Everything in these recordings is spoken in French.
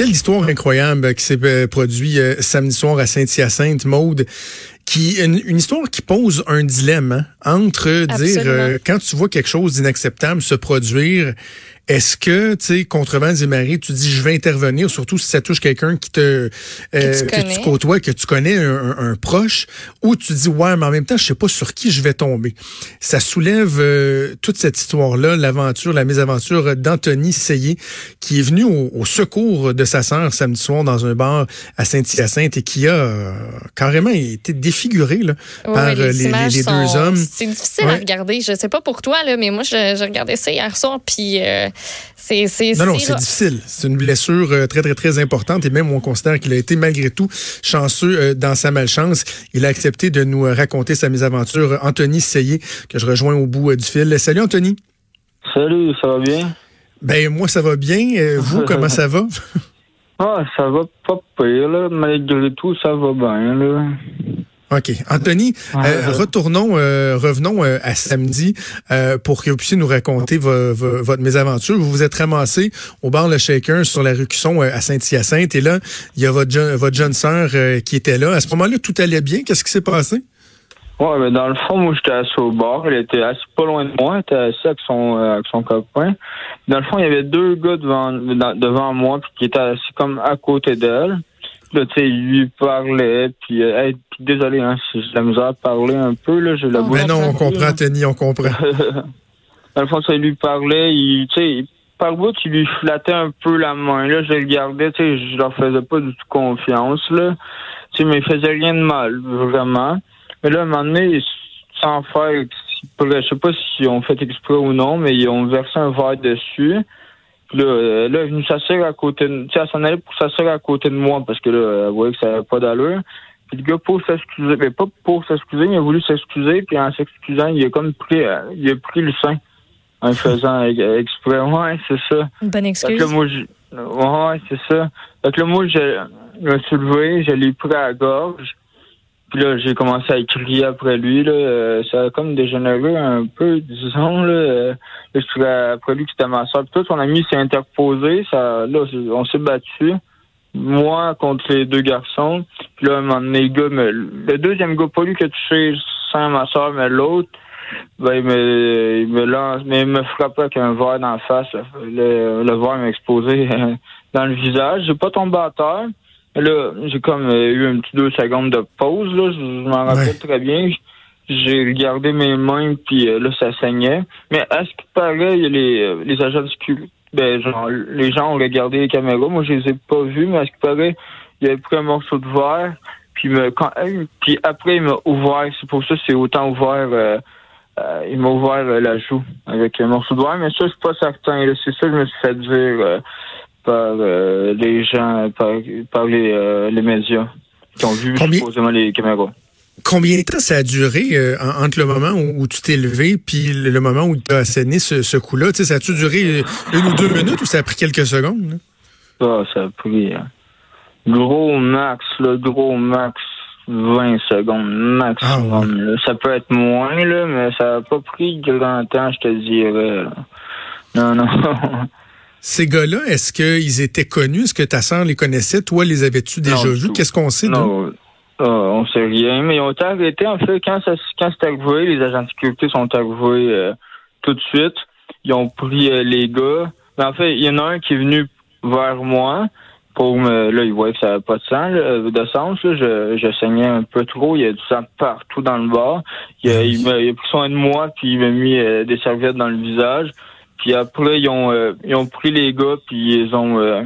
Quelle histoire incroyable qui s'est produite samedi soir à Saint-Hyacinthe, Maude qui une, une, histoire qui pose un dilemme hein, entre dire quand tu vois quelque chose d'inacceptable se produire est-ce que, tu sais, contre vents et marées, tu dis je vais intervenir, surtout si ça touche quelqu'un qui te euh, que, tu côtoies, que tu connais un, proche, ou tu dis ouais, mais en même temps, je sais pas sur qui je vais tomber. Ça soulève euh, toute cette histoire-là, l'aventure, la mésaventure d'Anthony Seyé, qui est venu au, secours de sa sœur samedi soir dans un bar à Saint-Hyacinthe et qui a euh, carrément été défiguré là, par les, les, deux hommes. C'est difficile à regarder. Je sais pas pour toi là, mais moi, je, je regardais ça hier soir, puis c'est, non, non, c'est difficile. C'est une blessure euh, très, très, très importante et même on considère qu'il a été malgré tout chanceux euh, dans sa malchance. Il a accepté de nous euh, raconter sa mésaventure. Anthony Seyé, que je rejoins au bout du fil. Salut Anthony. Salut, ça va bien? Ben moi, ça va bien. Vous, comment ça va? ah, ça va pas pire, là. Malgré tout, ça va bien, là. OK. Anthony, euh, retournons, euh, revenons euh, à samedi pour que vous puissiez nous raconter votre mésaventure. Vous vous êtes ramassé au bar Le Shaker sur la rue Cusson à Saint-Hyacinthe et là, il y a votre, votre jeune sœur qui était là. À ce moment-là, tout allait bien? Qu'est-ce qui s'est passé? Ouais, mais dans le fond, moi, j'étais assis au bar. Elle était assez pas loin de moi. Elle était assis avec son, avec son copain. Dans le fond, il y avait deux gars devant, devant moi puis qui étaient assis comme à côté d'elle. Là, tu sais, lui parlait, puis, euh, désolé, hein, si j'ai la misère à parler un peu, là, je la Mais non, on comprend, Tony, on comprend. Dans le fond, ça, lui parlait, il, tu sais, par bout, il lui flattait un peu la main, là, je le gardais, tu sais, je leur faisais pas du tout confiance, là. Tu sais, mais il faisait rien de mal, vraiment. Mais là, à un moment donné, sans faire, je sais pas si on fait exprès ou non, mais ils ont versé un verre dessus. Là, là, elle est venue s'asseoir à côté de... Tu sais, elle s'en allait pour s'asseoir à côté de moi parce que là, elle voyait que ça n'avait pas d'allure. Puis le gars, pour s'excuser, mais pas pour s'excuser, il a voulu s'excuser, puis en s'excusant, il a comme pris, euh, il a pris le sein. En faisant exprès. Ouais, c'est ça. Une bonne excuse. Fait que moi, je... Ouais, c'est ça. Fait que là, moi, je me suis levé, je l'ai pris à la gorge. Puis là, j'ai commencé à crier après lui. Là. Euh, ça a comme dégénéré un peu, disons. Là, euh, là après lui qui était ma soeur. Puis tout, son ami s'est interposé. Ça, là, on s'est battu. Moi contre les deux garçons. Puis là, un moment donné, le gars, le deuxième gars, pas lui qui a touché sans ma soeur, mais l'autre, ben, il me, il me lance, mais il me frappait avec un verre dans la face. Le, le verre m'a dans le visage. J'ai pas tombé à terre. Là, j'ai comme euh, eu un petit deux secondes de pause, là. Je, m'en rappelle très bien. J'ai regardé mes mains, puis euh, là, ça saignait. Mais à ce qui paraît, les, euh, les agents de sécurité, ben, genre, les gens ont regardé les caméras. Moi, je les ai pas vus, mais à ce qui paraît, il avait pris un morceau de verre, puis, me, quand, puis après, il m'a ouvert. C'est pour ça c'est autant ouvert. il m'a ouvert la joue avec un morceau de verre, mais ça, je suis pas certain. C'est ça que je me suis fait dire par euh, les gens, par, les, euh, les, médias qui ont vu supposément les caméras. Combien de temps ça a duré euh, entre le moment où, tu t'es levé puis le, moment où tu as asséné ce, ce coup-là? Ça a-tu duré une ou deux minutes ou ça a pris quelques secondes? Ah, ça a pris gros max, le gros max 20 secondes maximum. Ah, ça peut être moins, là, mais ça n'a pas pris grand temps, je te dirais. Non, non. Ces gars-là, est-ce qu'ils étaient connus? Est-ce que ta sœur les connaissait? Toi, les avais-tu déjà vus? Qu'est-ce qu'on sait non. Ah, on sait rien, mais ils ont été arrêtés. En fait, quand, ça, quand c'est arrivé, les agents de sécurité sont arrivés euh, tout de suite. Ils ont pris euh, les gars. Mais en fait, il y en a un qui est venu vers moi pour me. Là, il voyait que ça n'avait pas de sang, de sens. Je, je saignais un peu trop. Il y a du sang partout dans le bar. Il, a, il, a, pris soin de moi, puis il m'a mis euh, des serviettes dans le visage. Puis après, ils ont, euh, ils ont pris les gars, puis ils ont, euh,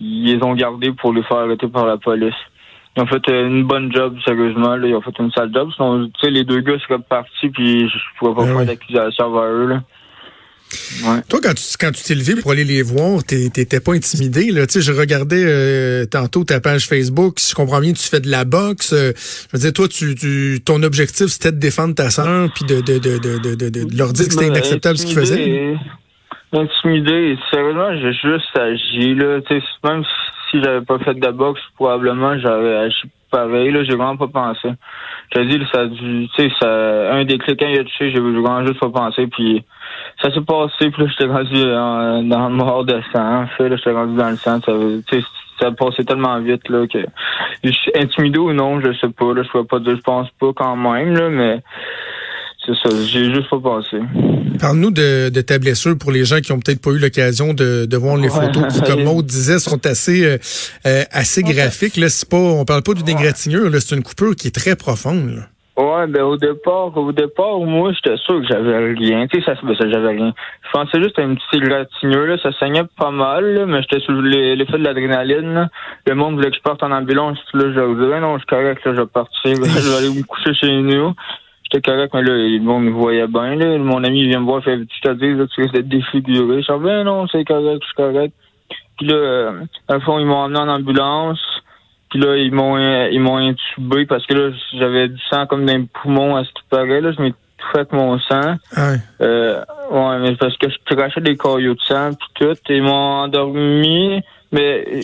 ils les ont gardés pour les faire arrêter par la police. Ils ont fait une bonne job, sérieusement. Là. Ils ont fait une sale job. Sinon, tu sais, les deux gars seraient partis, puis je pourrais pas ben faire d'accusation vers eux. Là. Toi, quand tu quand tu t'es levé pour aller les voir, t'étais pas intimidé. Là. Tu sais, je regardais euh, tantôt ta page Facebook. Si je comprends bien, tu fais de la boxe. je veux dire, toi, tu, tu ton objectif, c'était de défendre ta soeur puis de, de, de, de, de, de leur dire que c'était inacceptable ce qu'ils faisaient intimidé. Sérieusement, j'ai juste agi, là. sais même si j'avais pas fait de la boxe, probablement j'aurais agi pareil, là. J'ai vraiment pas pensé. J'ai dit, ça a dû, tu sais, ça, un des clics, quand il a touché, j'ai vraiment juste pas pensé, puis ça s'est passé, puis là, j'étais rendu dans le mort de sang. En fait, là, j'étais rendu dans le sang. Ça, ça a passé tellement vite, là, que je suis intimidé ou non, je sais pas, là, je pourrais pas dire, je pense pas quand même, là, mais c'est ça, j'ai juste pas passé. Parle-nous de, de, ta blessure pour les gens qui ont peut-être pas eu l'occasion de, de voir les photos qui, comme Maud disait, sont assez euh, euh, assez graphiques. Là, c'est pas, on parle pas d'une égratignure, c'est une coupure qui est très profonde. Là. Ouais, ben au départ, au départ, moi, j'étais sûr que j'avais rien. Tu sais, ça, ben, ça j'avais rien. Je pensais juste à une petite égratignure, là. Ça saignait pas mal, là, mais j'étais sous l'effet de l'adrénaline. Le monde voulait que je parte en ambulance. Là, je disais, non, je suis correct, là, je vais partir. je vais aller me coucher chez nous. J'étais correct, mais là, le monde me voyait bien, là. Mon ami, vient me voir, il fait, tu dis, là, tu risques d'être défiguré. Je dis, ben non, c'est correct, je suis correct. Puis là, euh, à fond, ils m'ont emmené en ambulance. Puis là, ils m'ont ils m'ont intubé parce que là, j'avais du sang comme dans les poumons à ce qui paraît. Là, je m'ai tout fait mon sang. Ah euh, ouais, mais parce que je crachais des caillots de sang puis tout. Ils m'ont endormi. Mais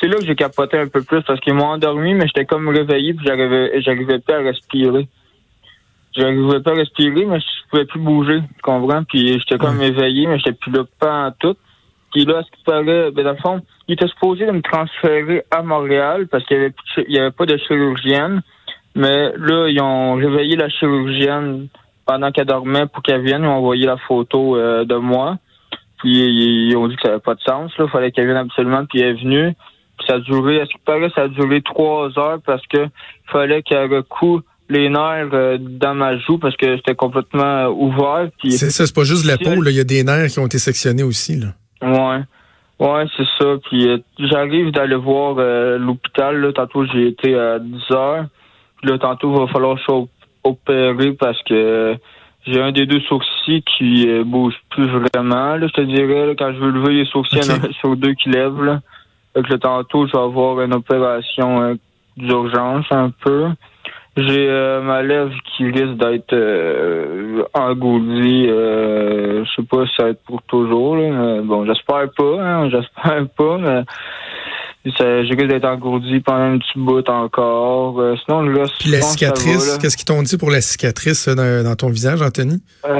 c'est là que j'ai capoté un peu plus parce qu'ils m'ont endormi, mais j'étais comme réveillé puis j'arrivais j'arrivais pas à respirer. J'arrivais pas à respirer, mais je pouvais plus bouger, tu comprends? Puis j'étais comme éveillé, mais j'étais plus là pas en tout. Puis là, ce qui paraît, ben dans le fond, il était supposé de me transférer à Montréal parce qu'il y avait, il y avait pas de chirurgienne. Mais là, ils ont réveillé la chirurgienne pendant qu'elle dormait pour qu'elle vienne. Ils ont envoyé la photo euh, de moi. Puis ils ont dit que ça n'avait pas de sens. Il fallait qu'elle vienne absolument. Puis elle est venue. Puis ça a duré, à ce qui paraît, ça a duré trois heures parce que fallait qu'elle recoue les nerfs euh, dans ma joue parce que c'était complètement ouvert. C'est ça, c'est pas juste la peau. Il y a des nerfs qui ont été sectionnés aussi. Là. Ouais. Ouais, c'est ça. Puis euh, j'arrive d'aller voir euh, l'hôpital. Là, tantôt j'ai été à 10 heures. Puis là, tantôt il va falloir que opéré parce que j'ai un des deux sourcils qui euh, bouge plus vraiment. Là, je te dirais, quand je veux lever les sourcils, il y en a sur deux qui lèvent. Là. Donc là, tantôt, je vais avoir une opération d'urgence un peu. J'ai euh, ma lèvre qui risque d'être euh, engourdie. Euh, je sais pas si ça va être pour toujours. mais bon, j'espère pas. Hein, j'espère pas. Mais ça, je risque d'être engourdi pendant un petit bout encore. Euh, sinon, là, Puis la cicatrice, qu'est-ce qu'ils t'ont dit pour la cicatrice dans, dans ton visage, Anthony? Euh,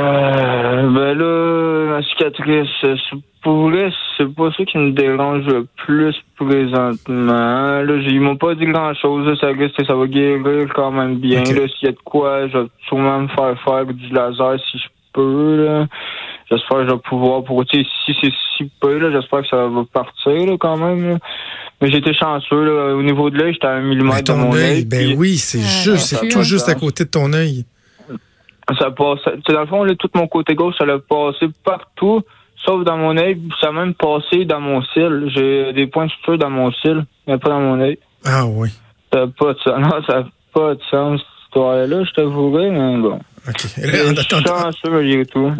ben là, la cicatrice, pour vrai, c'est pas ça qui me dérange le plus présentement. Là, ils m'ont pas dit grand chose. Ça ça va guérir quand même bien. S'il y a de quoi, je vais sûrement me faire faire du laser si je peux. J'espère que je vais pouvoir pour si c'est si peu, là, j'espère que ça va partir quand même. Mais j'étais chanceux. Là. Au niveau de l'œil, j'étais à un millimètre de mon œil. Ben oui, c'est juste, c'est tout juste à côté de ton œil. Ça passe. Dans le fond, là, tout mon côté gauche, ça l'a passé partout. Sauf dans mon œil, ça a même passé dans mon cil. J'ai des points de suture dans mon cil, mais pas dans mon œil. Ah oui. Ça n'a pas de sens. Non, ça n'a pas de sens, cette histoire-là, je t'avouerai, mais bon. OK. Je suis chanceux, malgré tout.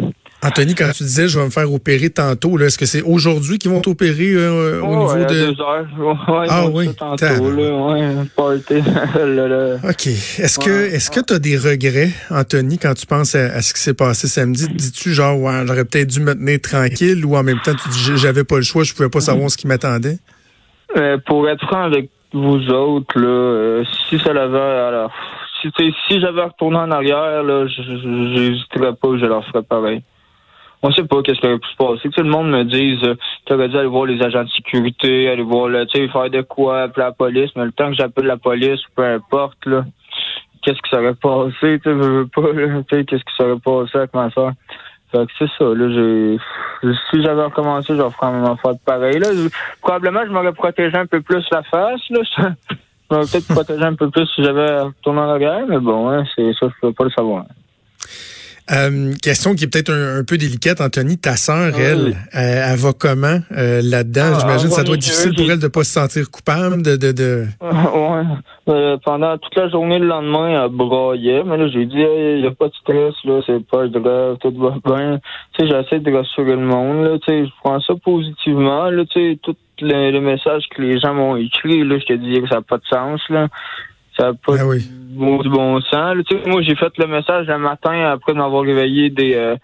Anthony, quand tu disais je vais me faire opérer tantôt, est-ce que c'est aujourd'hui qu'ils vont t'opérer euh, au niveau de. Deux heures. Ouais, ah oui. Tantôt, là, ouais, OK. Est-ce que est-ce que tu as des regrets, Anthony, quand tu penses à, ce qui s'est passé samedi? Dis-tu genre ouais, j'aurais peut-être dû me tenir tranquille ou en même temps tu dis j'avais pas le choix, je pouvais pas savoir ce qui m'attendait? Euh, pour être franc avec vous autres, là, euh, si ça l'avait alors si, si j'avais retourné en arrière, là, j'hésiterais pas, je leur ferais pareil on sait pas qu'est-ce qui aurait pu se passer. Tout le monde me dise euh, tu aurais dû aller voir les agents de sécurité, aller voir le, tu sais, faire de quoi, appeler la police, mais le temps que j'appelle la police, peu importe, là, qu'est-ce qui serait passé, tu veux pas, tu sais, qu'est-ce qui serait passé avec ma soeur. Fait que c'est ça, là, j'ai, si j'avais recommencé, j'aurais vraiment fait pareil, là. Probablement, je m'aurais protégé un peu plus la face, là. Je m'aurais peut-être protégé un peu plus si j'avais retourné en arrière, mais bon, hein, c'est ça, je peux pas le savoir. Euh, question qui est peut-être un, peu délicate, Anthony. Ta sœur, ah elle, euh, elle, va comment euh, là-dedans? Ah, J'imagine que ça doit être difficile pour elle de ne pas se sentir coupable. de, de, de... Ouais. pendant toute la journée, le lendemain, elle broyait. Mais là, j'ai dit, il n'y a pas de stress, là, c'est pas grave, tout va bien. Tu sais, j'essaie de rassurer le monde. Là, tu sais, je prends ça positivement. Là, tu sais, tous les, messages que les gens m'ont écrits, là, je te dis que ça n'a pas de sens. Là. Ça n'a pas ah du bon sens. Tu sais, moi, j'ai fait le message un matin après m'avoir réveillé des. Euh,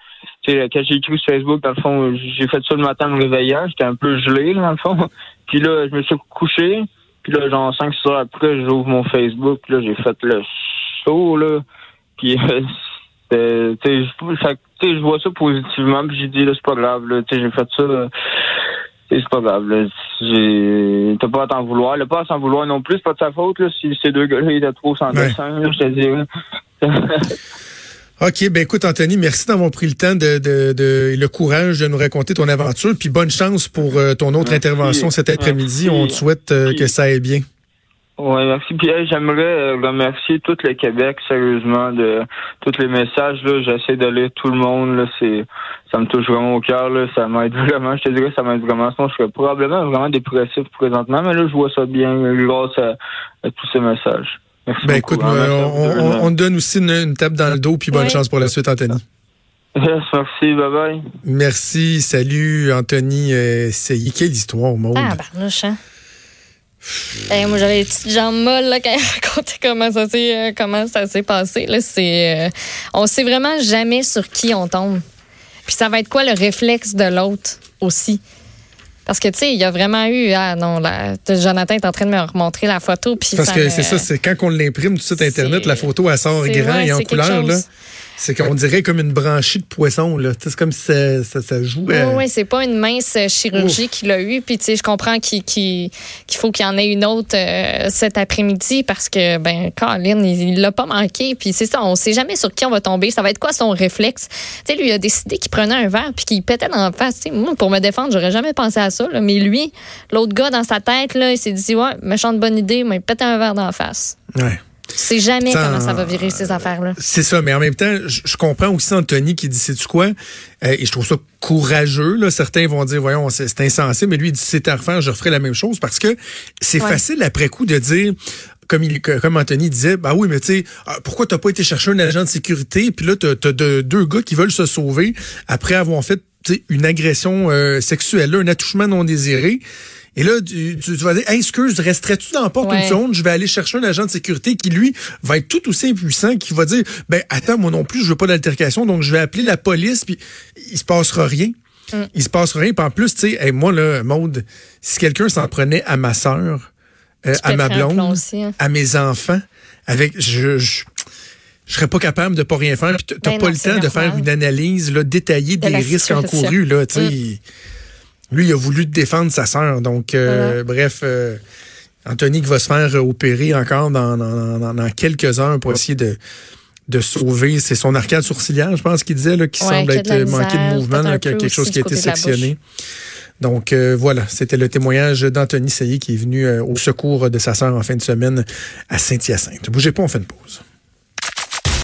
tu sais, quand j'ai écrit sur Facebook, dans le fond, j'ai fait ça le matin en me réveillant. J'étais un peu gelé, là, dans le fond. Puis là, je me suis couché. Puis là, genre 5 heures après, j'ouvre mon Facebook. Là, j'ai fait le saut, là. Puis, euh, tu sais, je vois ça positivement, puis j'ai dit, là, c'est pas grave, là, j'ai fait ça. C'est pas grave. T'as pas à t'en vouloir. Le pas à s'en vouloir non plus, c'est pas de sa faute, là. Si ces deux gars-là étaient trop sans dessin, je te dis. OK, ben écoute, Anthony, merci d'avoir pris le temps de, de, le courage de nous raconter ton aventure. Puis bonne chance pour euh, ton autre intervention cet après-midi. On te souhaite euh, que ça aille bien. Oui, merci. Puis j'aimerais euh, remercier tout le Québec, sérieusement, de tous les messages. Là, j'essaie de lire tout le monde. Là, c'est, ça me touche vraiment au cœur. Là, ça m'aide vraiment. Je te dirais, ça m'aide vraiment. Sinon, je serais probablement vraiment dépressif présentement, mais là, je vois ça bien grâce à, tous ces messages. Merci ben écoute, on, on, donne aussi une, tape dans le dos, puis bonne chance pour la suite, Anthony. merci, bye bye. Merci, salut Anthony. Euh, c'est quelle histoire, Maud? Ah, barnouche, moi, j'avais les petites jambes molles là, quand il racontait comment ça s'est, euh, comment ça s'est passé. Là, c'est, euh, on sait vraiment jamais sur qui on tombe. Puis ça va être quoi le réflexe de l'autre aussi? Parce que, tu sais, il y a vraiment eu. Ah non, là, Jonathan est en train de me remontrer la photo. Puis Parce que c'est ça, c'est quand on l'imprime du site Internet, la photo, elle sort grand et en couleur. Là. C'est qu'on dirait comme une branchie de poisson, là. C'est comme si ça, ça, ça jouait. Oui, oui, c'est pas une mince chirurgie qu'il a eue. Puis, tu sais, je comprends qu'il faut qu'il y en ait une autre euh, cet après-midi parce que, ben, Colin, il l'a pas manqué. Puis, c'est ça, on sait jamais sur qui on va tomber. Ça va être quoi son réflexe? Tu sais, lui, il a décidé qu'il prenait un verre puis qu'il pétait dans la face. moi, pour me défendre, j'aurais jamais pensé à ça, là. Mais lui, l'autre gars dans sa tête, là, il s'est dit, ouais, méchante bonne idée, mais il pétait un verre dans la face. Ouais. C'est jamais comment ça va virer ces affaires-là. C'est ça, mais en même temps, je, comprends aussi Anthony qui dit c'est du quoi, euh, et je trouve ça courageux. Là. Certains vont dire voyons c'est insensé, mais lui il dit c'est à refaire, je referai la même chose parce que c'est facile après coup de dire comme, il, comme Anthony disait, bah oui, mais tu sais, ah, pourquoi t'as pas été chercher un agent de sécurité? Puis là, t'as as deux gars qui veulent se sauver après avoir fait une agression euh, sexuelle, un attouchement non désiré. Et là, tu, tu, vas dire, excuse, resterais-tu dans la porte une seconde? Je vais aller chercher un agent de sécurité qui, lui, va être tout aussi impuissant, qui va dire, ben attends, moi non plus, je veux pas d'altercation, donc je vais appeler la police, puis il se passera rien. Mm. Il se passera rien. Puis en plus, tu sais, moi, là, Maude, si quelqu'un s'en prenait à ma sœur, euh, à ma blonde, hein. à mes enfants, avec, je, je je serais pas capable de pas rien faire. Puis t'as ben pas le temps de faire une analyse là, détaillée des risques encourus. Là, tu sais. Mm. Lui, il a voulu défendre sa sœur. Donc, euh, bref, euh, Anthony qui va se faire opérer encore dans, dans, quelques heures pour essayer de, de sauver. C'est son arcade sourcilière, je pense qu'il disait, là, qui semble être manqué de mouvement, quelque chose qui a été sectionné. Donc euh, voilà, c'était le témoignage d'Anthony Sailly qui est venu au secours de sa sœur en fin de semaine à Saint-Hyacinthe. Bougez pas, on fait une pause.